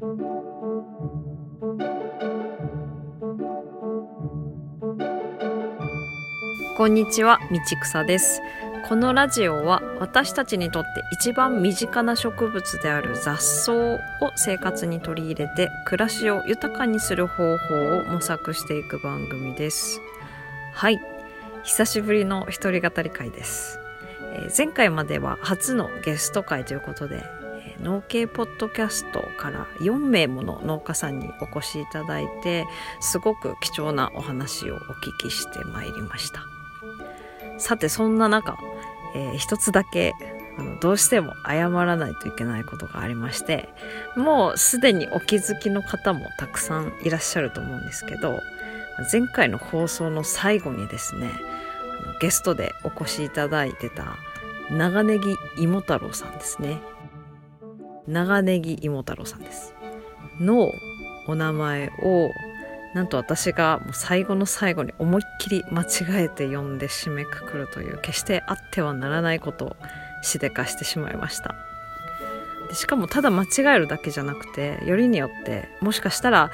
こんにちは道草です。このラジオは私たちにとって一番身近な植物である雑草を生活に取り入れて暮らしを豊かにする方法を模索していく番組です。はい。久しぶりの一人語り会です、えー、前回までは初のゲスト会ということで農系ポッドキャストから4名もの農家さんにお越しいただいてすごく貴重なお話をお聞きしてまいりました。さてそんな中、えー、一つだけあのどうしても謝らないといけないことがありましてもうすでにお気づきの方もたくさんいらっしゃると思うんですけど前回の放送の最後にですねゲストでお越しいただいてた長ネギ芋太郎さんですね。長ネギ芋太郎さんです。のお名前をなんと私がもう最後の最後に思いっきり間違えて読んで締めくくるという決してあってはならないことをしでかしてしまいました。でしかもただ間違えるだけじゃなくてよりによってもしかしたら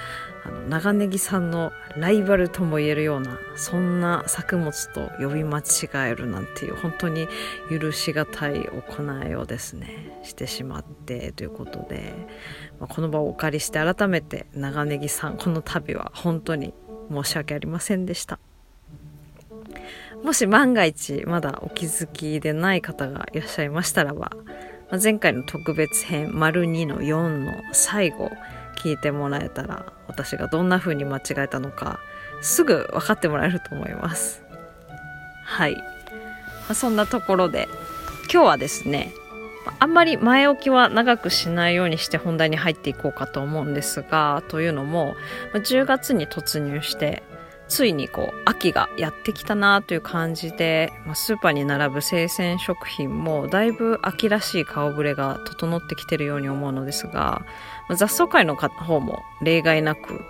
あの長ネギさんのライバルとも言えるようなそんな作物と呼び間違えるなんていう本当に許しがたい行いをですねしてしまってということで、まあ、この場をお借りして改めて長ネギさんこの度は本当に申し訳ありませんでした。もし万が一まだお気づきでない方がいらっしゃいましたらば、まあ、前回の特別編「丸2の4」の最後聞いてもらえたら私がどんな風に間違えたのかすぐ分かってもらえると思います。はい、まあ、そんなところで今日はですねあんまり前置きは長くしないようにして本題に入っていこうかと思うんですがというのも10月に突入してついにこう秋がやってきたなという感じで、まあ、スーパーに並ぶ生鮮食品もだいぶ秋らしい顔ぶれが整ってきてるように思うのですが、雑草界の方も例外なく、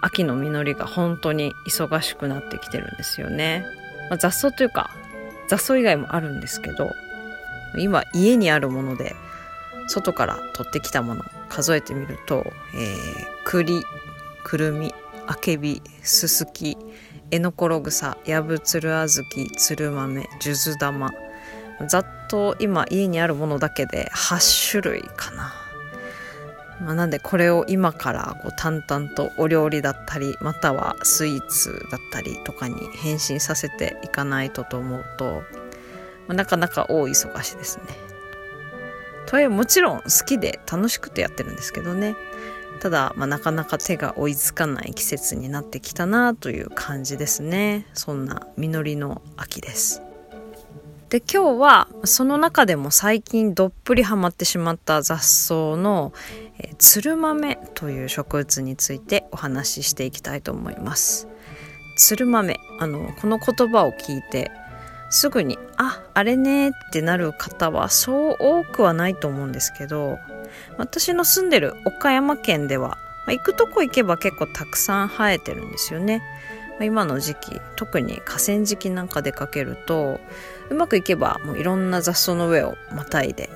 秋の実りが本当に忙しくなってきてるんですよね。まあ、雑草というか雑草以外もあるんですけど今家にあるもので外から取ってきたもの数えてみると、えー、栗くるみあけびすすきえのころ草やぶつるあずきつる豆数珠玉ざっと今家にあるものだけで8種類かな、まあ、なんでこれを今からこう淡々とお料理だったりまたはスイーツだったりとかに変身させていかないとと思うと、まあ、なかなか大忙しですね。とはいえもちろん好きで楽しくてやってるんですけどね。ただ、まあ、なかなか手が追いつかない季節になってきたなという感じですね。そんな実りの秋です。で今日はその中でも最近どっぷりハマってしまった雑草の、えー、つる豆という植物についてお話ししていきたいと思いますつる豆あのこの言葉を聞いてすぐにああれねってなる方はそう多くはないと思うんですけど私の住んでる岡山県では、行くとこ行けば結構たくさん生えてるんですよね。今の時期特に河川敷なんか出かけるとうまくいけばもういろんな雑草の上をまたいで、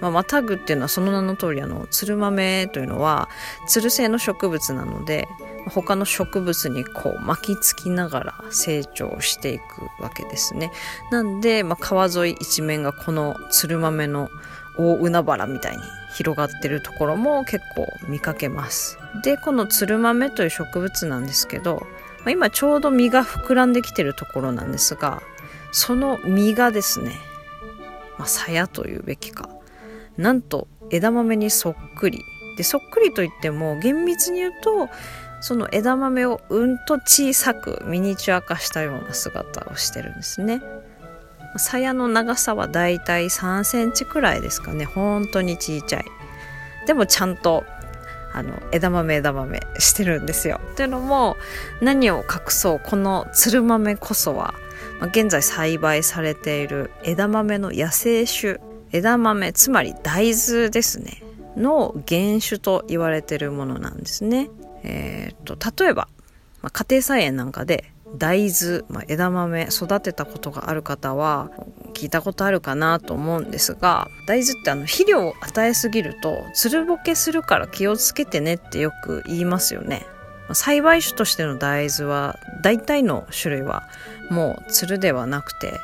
まあ、またぐっていうのはその名の通りあのつる豆というのはつる性の植物なので他の植物にこう巻きつきながら成長していくわけですね。なんで、まあ、川沿い一面がこのつる豆の大海原みたいに広がってるところも結構見かけますでこのつる豆という植物なんですけどまあ今ちょうど実が膨らんできてるところなんですがその実がですね、まあ、鞘というべきか。なんと枝豆にそっくり。でそっくりといっても厳密に言うとその枝豆をうんと小さくミニチュア化したような姿をしてるんですね。鞘の長さはだいたい3センチくらいですかね。本当にちいちゃい。でもちゃんとあの枝豆枝豆してるんですよ。というのも何を隠そうこのつる豆こそは、まあ、現在栽培されている枝豆の野生種枝豆つまり大豆ですねの原種と言われているものなんですね。えーと、例えば、まあ、家庭菜園なんかで大豆、まあ、枝豆育てたことがある方は聞いたことあるかなと思うんですが大豆ってあの肥料を与えすぎるとつるぼけするから気をつけてねってよく言いますよね栽培種としての大豆は大体の種類はもうつるではなくて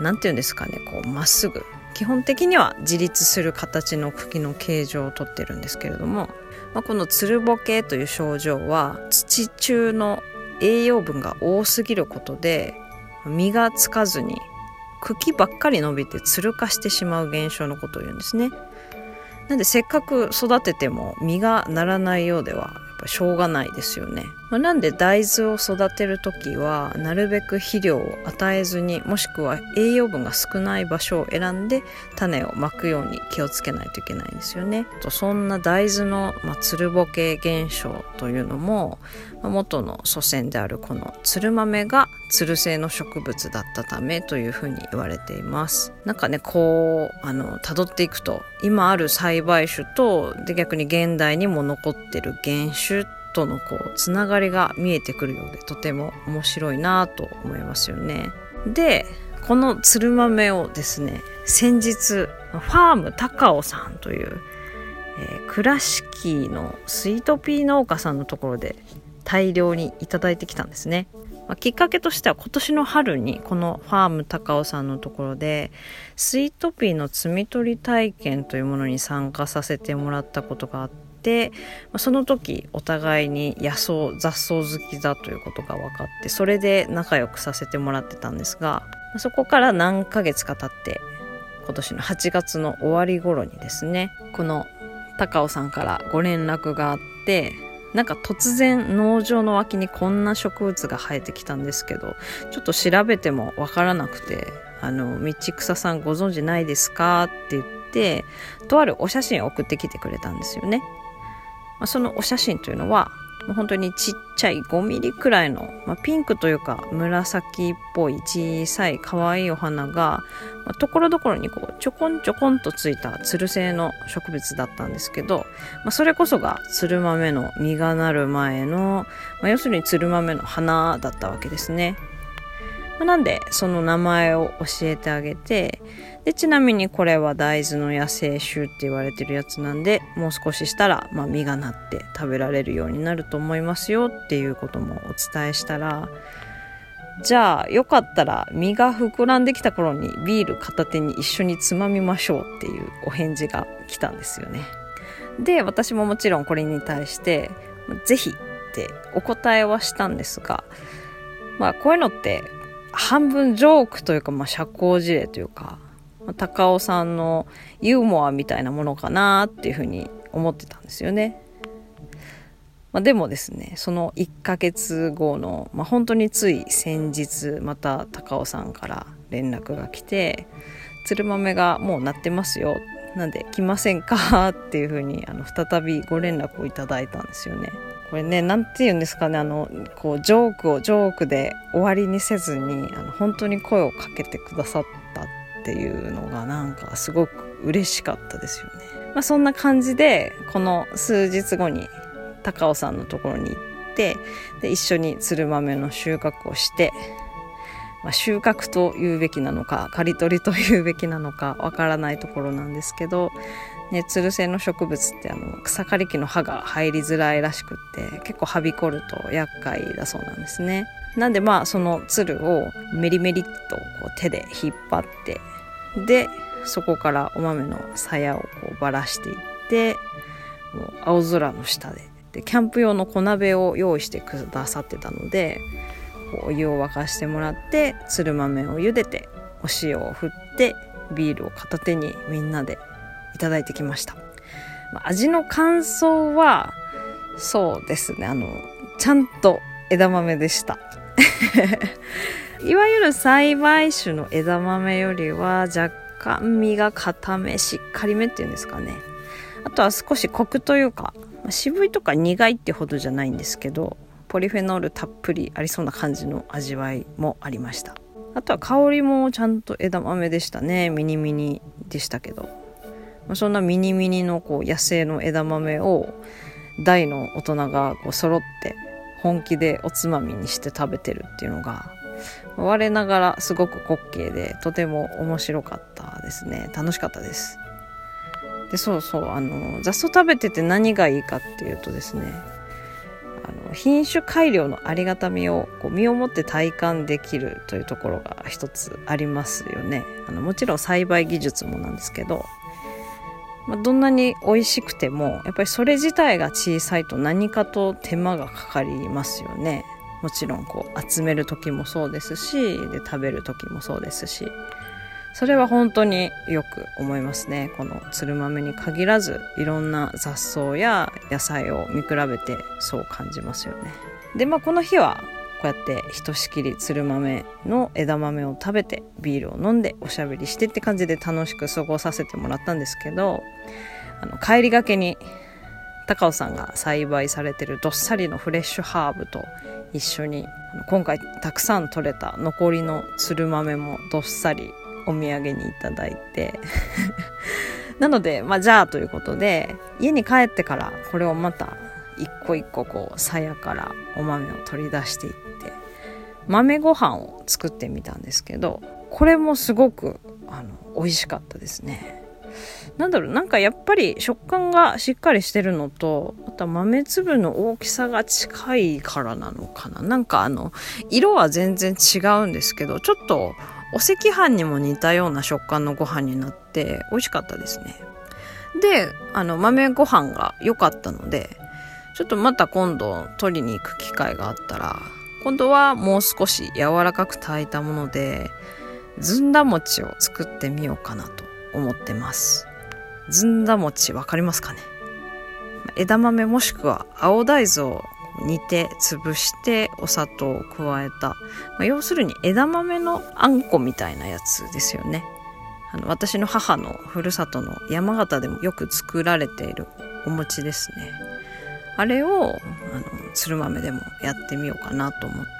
何て言うんですかねこうまっすぐ基本的には自立する形の茎の形状をとってるんですけれども、まあ、このつるぼけという症状は土中の栄養分が多すぎることで実がつかずに茎ばっかり伸びてつる化してしまう現象のことを言うんですね。なんでせっかく育てても実がならないようではしょうがないですよね。まあ、なんで大豆を育てる時はなるべく肥料を与えずにもしくは栄養分が少ない場所を選んで種をまくように気をつけないといけないんですよね。とそんな大豆の、まあ、つるぼけ現象というのも、元の祖先であるこのつる豆がつる性の植物だったためというふうに言われています。なんかねこうあの辿っていくと今ある栽培種とで逆に現代にも残ってる原種とのこうつながりが見えてくるようでとても面白いなと思いますよね。でこの鶴豆をですね先日ファーム高尾さんという、えー、倉敷のスイートピー農家さんのところで大量にいただいてきたんですね。まあ、きっかけとしては今年の春にこのファーム高尾さんのところでスイートピーの摘み取り体験というものに参加させてもらったことがあってその時お互いに野草雑草好きだということが分かってそれで仲良くさせてもらってたんですがそこから何ヶ月か経って今年の8月の終わり頃にですねこの高尾さんからご連絡があってなんか突然農場の脇にこんな植物が生えてきたんですけどちょっと調べてもわからなくて「あの道草さんご存知ないですか?」って言ってとあるお写真を送ってきてくれたんですよね。まあ、そのお写真というのはもう本当にちっちゃい5ミリくらいの、まあ、ピンクというか紫っぽい小さい可愛いお花が、まあ、ところどころにこうちょこんちょこんとついたつる性の植物だったんですけど、まあ、それこそがつる豆の実がなる前の、まあ、要するにつる豆の花だったわけですね。まあ、なんでその名前を教えてあげてでちなみにこれは大豆の野生種って言われてるやつなんでもう少ししたら、まあ、実がなって食べられるようになると思いますよっていうこともお伝えしたらじゃあよかったら実が膨らんできた頃にビール片手に一緒につまみましょうっていうお返事が来たんですよね。で私ももちろんこれに対して是非ってお答えはしたんですがまあこういうのって半分ジョークというか、まあ、社交辞令というか高尾さんのユーモアみたいなものかなっていうふうに思ってたんですよね。まあ、でもですねその1ヶ月後の、まあ、本当につい先日また高尾さんから連絡が来て「鶴豆がもう鳴ってますよ」なんで来ませんか？っていうふうにあの再びご連絡をいただいたんですよね。これね何て言うんですかねあのこうジョークをジョークで終わりにせずにあの本当に声をかけてくださったっていうのがなんかすごく嬉しかったですよね。まあ、そんな感じでこの数日後に高尾さんのところに行ってで一緒につる豆の収穫をして、まあ、収穫と言うべきなのか刈り取りと言うべきなのかわからないところなんですけど、ね、つる性の植物ってあの草刈り機の刃が入りづらいらしくって結構はびこると厄介だそうなんですね。なんでまあそのつるをメリメリっとこう手で引っ張ってでそこからお豆の鞘をこうばらしていってもう青空の下ででキャンプ用の小鍋を用意してくださってたのでお湯を沸かしてもらってつる豆を茹でてお塩を振ってビールを片手にみんなでいただいてきました、味の感想はそうですね。あのちゃんと枝豆でした。いわゆる栽培種の枝豆よりは若干身が固めしっかりめっていうんですかね。あとは少しコクというか渋いとか苦いってほどじゃないんですけどポリフェノールたっぷりありそうな感じの味わいもありました。あとは香りもちゃんと枝豆でしたね。ミニミニでしたけど。そんなミニミニのこう野生の枝豆を大の大人がこう揃って本気でおつまみにして食べてるっていうのが我ながらすごく滑稽でとても面白かったですね。楽しかったです。でそうそうあの雑草食べてて何がいいかっていうとですねあの品種改良のありがたみをこう身をもって体感できるというところが一つありますよね。あのもちろん栽培技術もなんですけど、まあ、どんなに美味しくてもやっぱりそれ自体が小さいと何かと手間がかかりますよね。もちろんこう集める時もそうですしで食べる時もそうですし。それは本当によく思いますね。このつる豆に限らずいろんな雑草や野菜を見比べてそう感じますよね。でまあこの日はこうやってひとしきりつる豆の枝豆を食べてビールを飲んでおしゃべりしてって感じで楽しく過ごさせてもらったんですけどあの帰りがけに高尾さんが栽培されてるどっさりのフレッシュハーブと一緒に今回たくさん取れた残りのつる豆もどっさりお土産にいただいて。なので、まあ、じゃあということで家に帰ってからこれをまた一個一個こう鞘からお豆を取り出していって豆ご飯を作ってみたんですけどこれもすごくあの美味しかったですね。なんだろうなんかやっぱり食感がしっかりしてるのとあと豆粒の大きさが近いからなのかななんかあの色は全然違うんですけどちょっとお赤飯にも似たような食感のご飯になって美味しかったですねであの豆ご飯が良かったのでちょっとまた今度取りに行く機会があったら今度はもう少し柔らかく炊いたものでずんだ餅を作ってみようかなと思ってます。ずんだ餅わかりますかね？枝豆もしくは青大豆を煮て潰してお砂糖を加えた、まあ、要するに枝豆のあんこみたいなやつですよね。あの私の母のふるさとの山形でもよく作られているお餅ですね。あれをあの鶴豆でもやってみようかなと思って。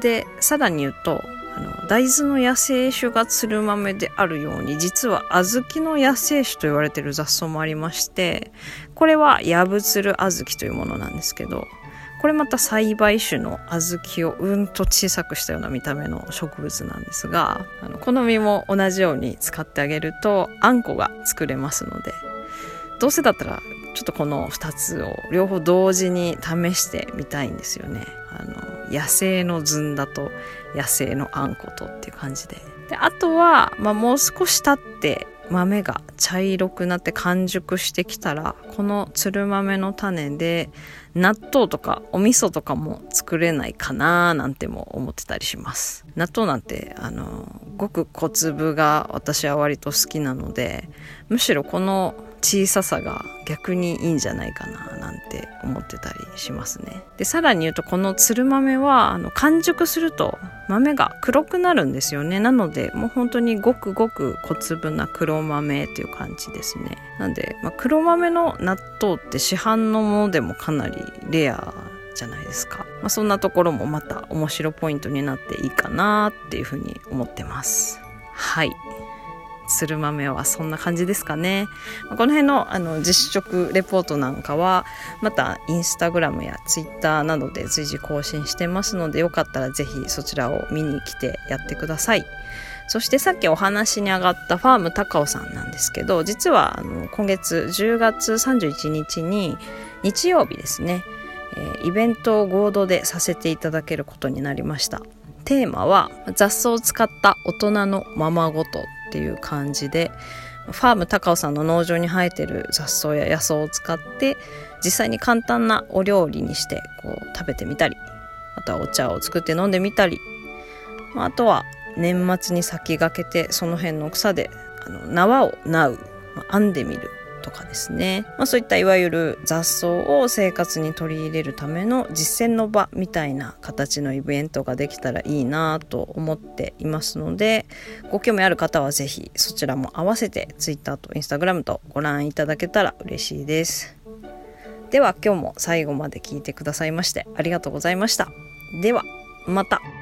でさらに言うとあの大豆の野生種がつる豆であるように実は小豆の野生種と言われてる雑草もありましてこれはヤブツル小豆というものなんですけどこれまた栽培種の小豆をうんと小さくしたような見た目の植物なんですがあの好みも同じように使ってあげるとあんこが作れますのでどうせだったらちょっとこの2つを両方同時に試してみたいんですよね。あの野生のずんだと野生のあんことっていう感じで。であとは、まあ、もう少し経って豆が茶色くなって完熟してきたらこのつる豆の種で納豆とかお味噌とかも作れないかななんても思ってたりします納豆なんてあのごく小粒が私は割と好きなのでむしろこの小ささが逆にいいんじゃないかななんて思ってたりしますね。で、さらに言うとこのつる豆はあの完熟すると豆が黒くなるんですよね。なのでもう本当にごくごく小粒な黒豆っていう感じですね。なんで、まあ、黒豆の納豆って市販のものでもかなりレアじゃないですか。まあ、そんなところもまた面白ポイントになっていいかなっていうふうに思ってます。はい。鶴豆はそんな感じですかね。この辺のあの実食レポートなんかはまたインスタグラムやツイッターなどで随時更新してますのでよかったらぜひそちらを見に来てやってください。そしてさっきお話に上がったファーム高尾さんなんですけど実はあの今月10月31日に日曜日ですね、イベントを合同でさせていただけることになりました。テーマは雑草を使った大人のままごとっていう感じでファーム高尾さんの農場に生えてる雑草や野草を使って実際に簡単なお料理にしてこう食べてみたりあとはお茶を作って飲んでみたりあとは年末に先駆けてその辺の草であの縄を縄う、編んでみる。とかですね、まあ、そういったいわゆる雑草を生活に取り入れるための実践の場みたいな形のイベントができたらいいなと思っていますのでご興味ある方は是非そちらも合わせて Twitter と Instagram とご覧いただけたら嬉しいです。では今日も最後まで聞いてくださいましてありがとうございました。ではまた。